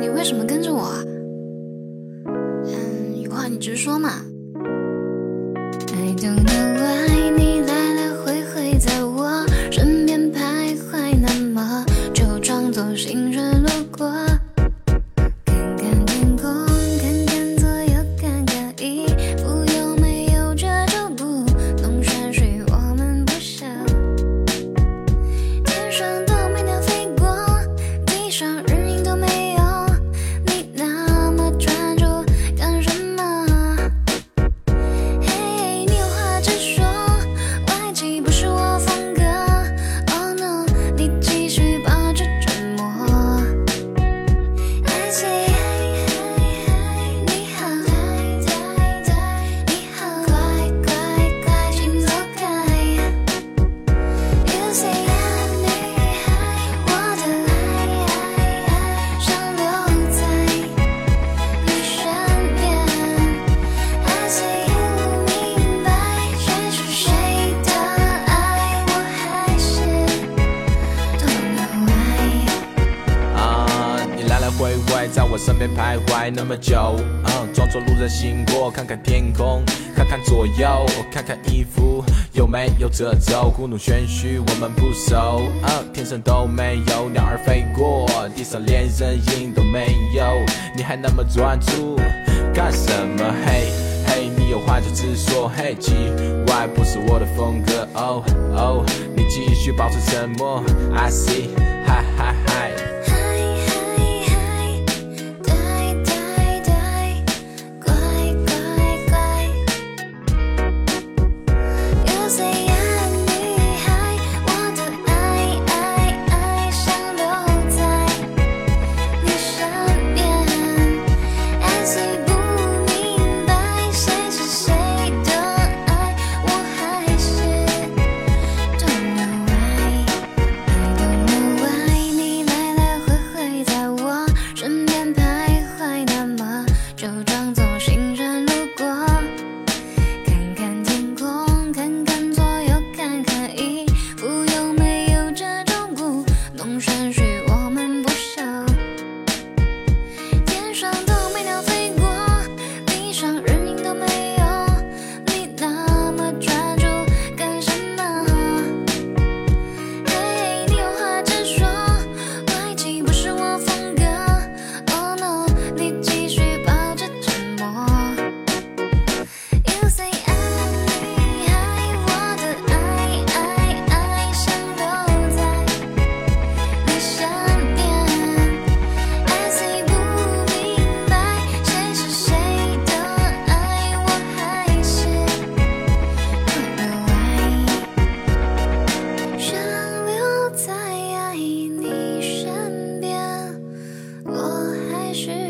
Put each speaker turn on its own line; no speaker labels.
你为什么跟着我啊？嗯，有话你直说嘛。I don't know 回回在我身边徘徊那么
久，嗯，装作路人行过，看看天空，看看左右，看看衣服有没有褶皱，故弄玄虚我们不熟，嗯，天上都没有鸟儿飞过，地上连人影都没有，你还那么专注干什么？嘿。嘿，你有话就直说。嘿，奇怪，不是我的风格。哦哦，你继续保持沉默。I see。也许